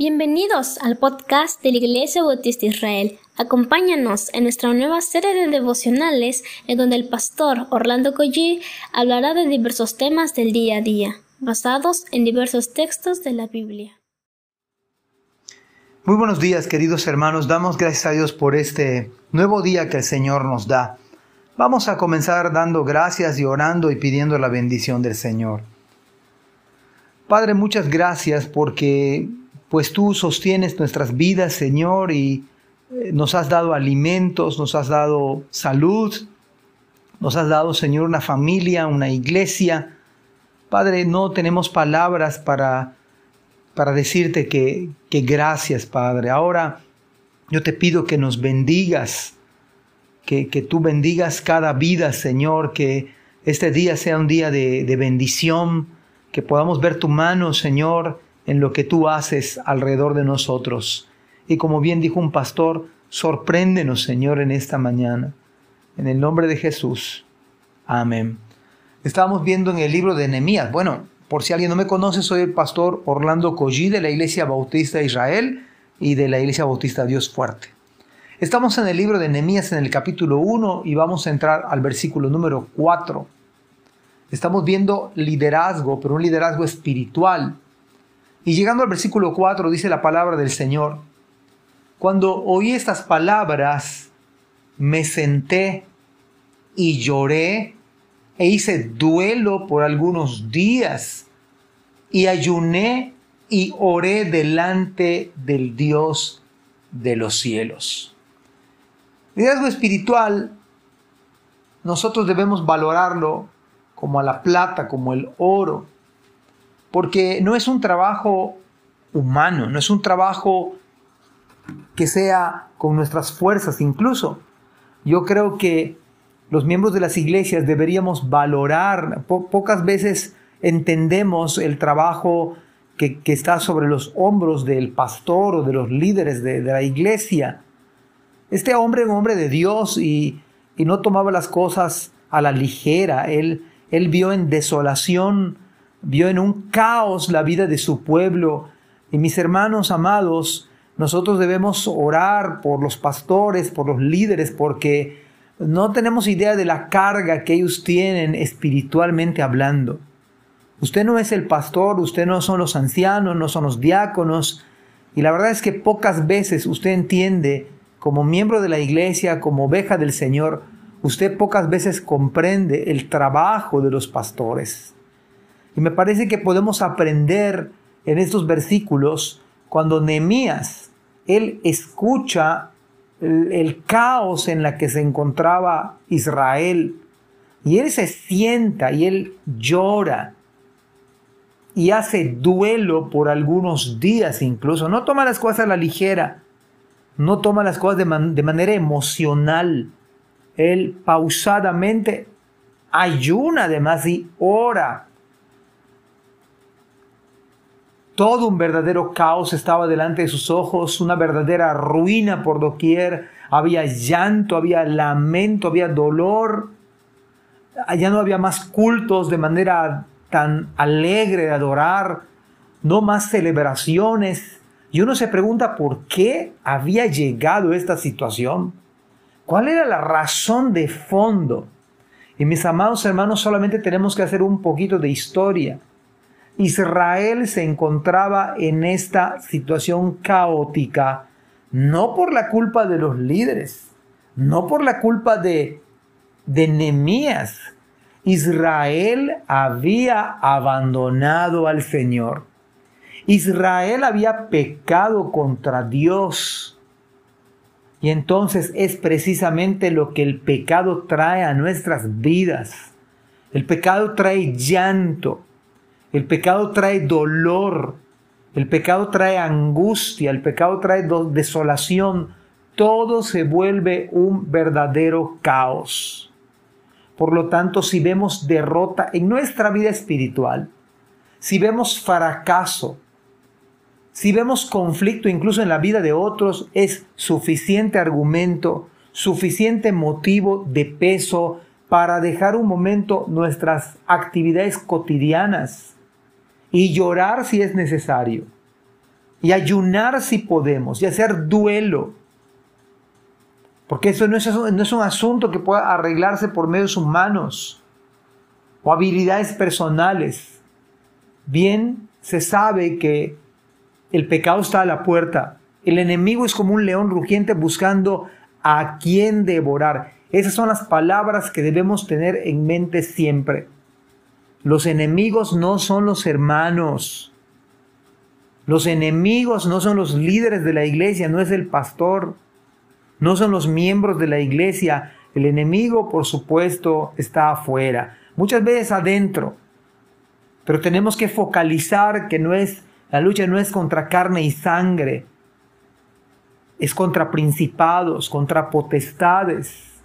Bienvenidos al podcast de la Iglesia Bautista Israel. Acompáñanos en nuestra nueva serie de devocionales en donde el pastor Orlando Collie hablará de diversos temas del día a día, basados en diversos textos de la Biblia. Muy buenos días queridos hermanos, damos gracias a Dios por este nuevo día que el Señor nos da. Vamos a comenzar dando gracias y orando y pidiendo la bendición del Señor. Padre, muchas gracias porque pues tú sostienes nuestras vidas, Señor, y eh, nos has dado alimentos, nos has dado salud, nos has dado, Señor, una familia, una iglesia. Padre, no tenemos palabras para, para decirte que, que gracias, Padre. Ahora yo te pido que nos bendigas, que, que tú bendigas cada vida, Señor, que este día sea un día de, de bendición, que podamos ver tu mano, Señor, en lo que tú haces alrededor de nosotros. Y como bien dijo un pastor, sorpréndenos, Señor, en esta mañana. En el nombre de Jesús. Amén. Estábamos viendo en el libro de Nehemías. Bueno, por si alguien no me conoce, soy el pastor Orlando Collí de la Iglesia Bautista de Israel y de la Iglesia Bautista Dios Fuerte. Estamos en el libro de Nehemías en el capítulo 1 y vamos a entrar al versículo número 4. Estamos viendo liderazgo, pero un liderazgo espiritual. Y llegando al versículo 4 dice la palabra del Señor, cuando oí estas palabras, me senté y lloré e hice duelo por algunos días y ayuné y oré delante del Dios de los cielos. Liderazgo espiritual, nosotros debemos valorarlo como a la plata, como el oro porque no es un trabajo humano, no es un trabajo que sea con nuestras fuerzas incluso. Yo creo que los miembros de las iglesias deberíamos valorar, pocas veces entendemos el trabajo que, está sobre los hombros del pastor o de los líderes de, la iglesia. Este hombre era un hombre de Dios y, y, no tomaba las cosas a la ligera. Él, él vio en desolación vio en un caos la vida de su pueblo. Y mis hermanos amados, nosotros debemos orar por los pastores, por los líderes, porque no tenemos idea de la carga que ellos tienen espiritualmente hablando. Usted no es el pastor, usted no son los ancianos, no son los diáconos, y la verdad es que pocas veces usted entiende, como miembro de la iglesia, como oveja del Señor, usted pocas veces comprende el trabajo de los pastores. Y me parece que podemos aprender en estos versículos cuando Nehemías, él escucha el, caos en la que se encontraba Israel y él se sienta y él llora y hace duelo por algunos días incluso. No toma las cosas a la ligera, no toma las cosas de, de manera emocional. Él pausadamente ayuna además y ora Todo un verdadero caos estaba delante de sus ojos, una verdadera ruina por doquier. Había llanto, había lamento, había dolor. Allá no había más cultos de manera tan alegre de adorar, no más celebraciones. Y uno se pregunta por qué había llegado esta situación. ¿Cuál era la razón de fondo? Y mis amados hermanos, solamente tenemos que hacer un poquito de historia. Israel se encontraba en esta situación caótica no por la culpa de los líderes, no por la culpa de, de Nemías. Israel había abandonado al Señor. Israel había pecado contra Dios. Y entonces es precisamente lo que el pecado trae a nuestras vidas. El pecado trae llanto, el pecado trae dolor, el pecado trae angustia, el pecado trae desolación. Todo se vuelve un verdadero caos. Por lo tanto, si vemos derrota en nuestra vida espiritual, si vemos fracaso, si vemos conflicto incluso en la vida de otros, es suficiente argumento, suficiente motivo de peso para dejar un momento nuestras actividades cotidianas y llorar si es necesario. y ayunar si podemos y hacer duelo. Porque eso no es, no es un asunto que pueda arreglarse por medios humanos o habilidades personales. Bien se sabe que el pecado está a la puerta. El enemigo es como un león rugiente buscando a quien devorar. Esas son las palabras que debemos tener en mente siempre. Los enemigos no son los hermanos. Los enemigos no son los líderes de la iglesia, no es el pastor, no son los miembros de la iglesia. El enemigo, por supuesto, está afuera, muchas veces adentro. Pero tenemos que focalizar que no es la lucha no es contra carne y sangre, es contra principados, contra potestades.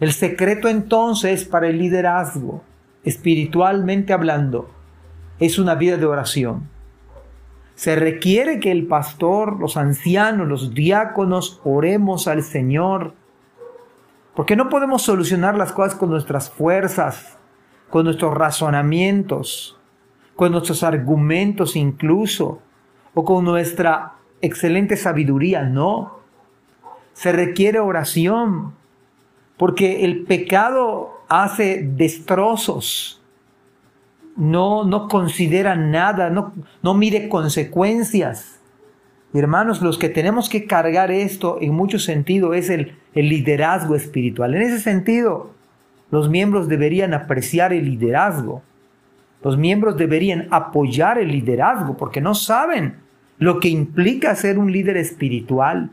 El secreto entonces para el liderazgo, espiritualmente hablando, es una vida de oración. Se requiere que el pastor, los ancianos, los diáconos oremos al Señor, porque no podemos solucionar las cosas con nuestras fuerzas, con nuestros razonamientos, con nuestros argumentos incluso, o con nuestra excelente sabiduría, no. Se requiere oración, porque el pecado hace destrozos, no, no considera nada, no, no mide consecuencias. Hermanos, los que tenemos que cargar esto en mucho sentido es el, el liderazgo espiritual. En ese sentido, los miembros deberían apreciar el liderazgo. Los miembros deberían apoyar el liderazgo porque no saben lo que implica ser un líder espiritual.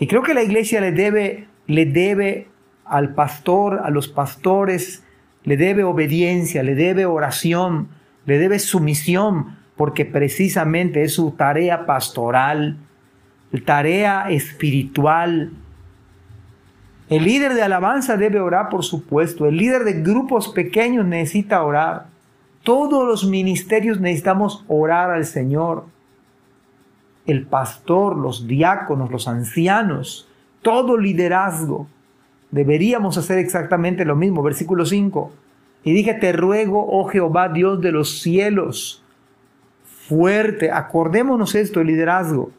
Y creo que la iglesia le debe, le debe al pastor, a los pastores, le debe obediencia, le debe oración, le debe sumisión, porque precisamente es su tarea pastoral, tarea espiritual. El líder de alabanza debe orar, por supuesto. El líder de grupos pequeños necesita orar. Todos los ministerios necesitamos orar al Señor. El pastor, los diáconos, los ancianos, todo liderazgo. Deberíamos hacer exactamente lo mismo. Versículo 5. Y dije, te ruego, oh Jehová, Dios de los cielos, fuerte. Acordémonos esto, el liderazgo.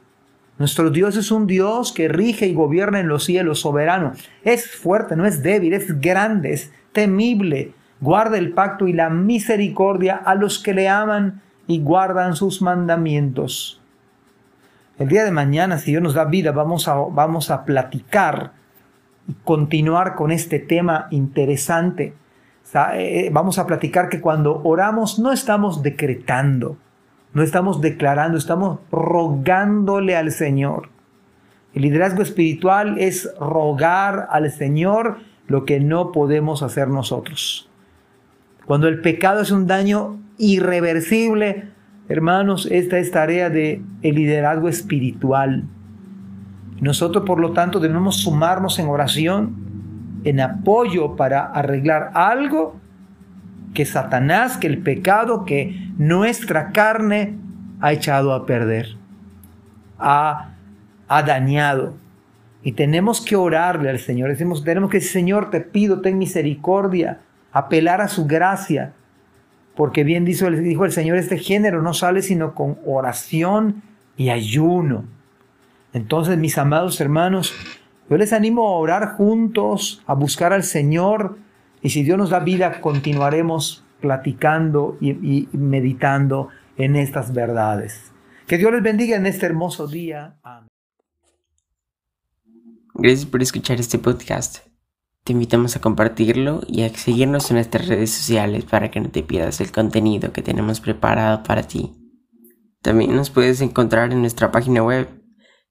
Nuestro Dios es un Dios que rige y gobierna en los cielos, soberano. Es fuerte, no es débil, es grande, es temible, guarda el pacto y la misericordia a los que le aman y guardan sus mandamientos. El día de mañana, si Dios nos da vida, vamos a, vamos a platicar continuar con este tema interesante. Eh, vamos a platicar que cuando oramos no estamos decretando, no estamos declarando, estamos rogándole al Señor. El liderazgo espiritual es rogar al Señor lo que no podemos hacer nosotros. Cuando el pecado es un daño irreversible, hermanos, esta es tarea de el liderazgo espiritual. Nosotros, por lo tanto, debemos sumarnos en oración, en apoyo para arreglar algo que Satanás, que el pecado, que nuestra carne ha echado a perder, ha, ha dañado. Y tenemos que orarle al Señor. Decimos, tenemos que, Señor, te pido, ten misericordia apelar a su gracia, porque bien dijo el Señor, este género no sale sino con oración y ayuno. Entonces, mis amados hermanos, yo les animo a orar juntos, a buscar al Señor, y si Dios nos da vida, continuaremos platicando y, meditando en estas verdades. Que Dios les bendiga en este hermoso día. Amén. Gracias por escuchar este podcast. Te invitamos a compartirlo y a seguirnos en nuestras redes sociales para que no te pierdas el contenido que tenemos preparado para ti. También nos puedes encontrar en nuestra página web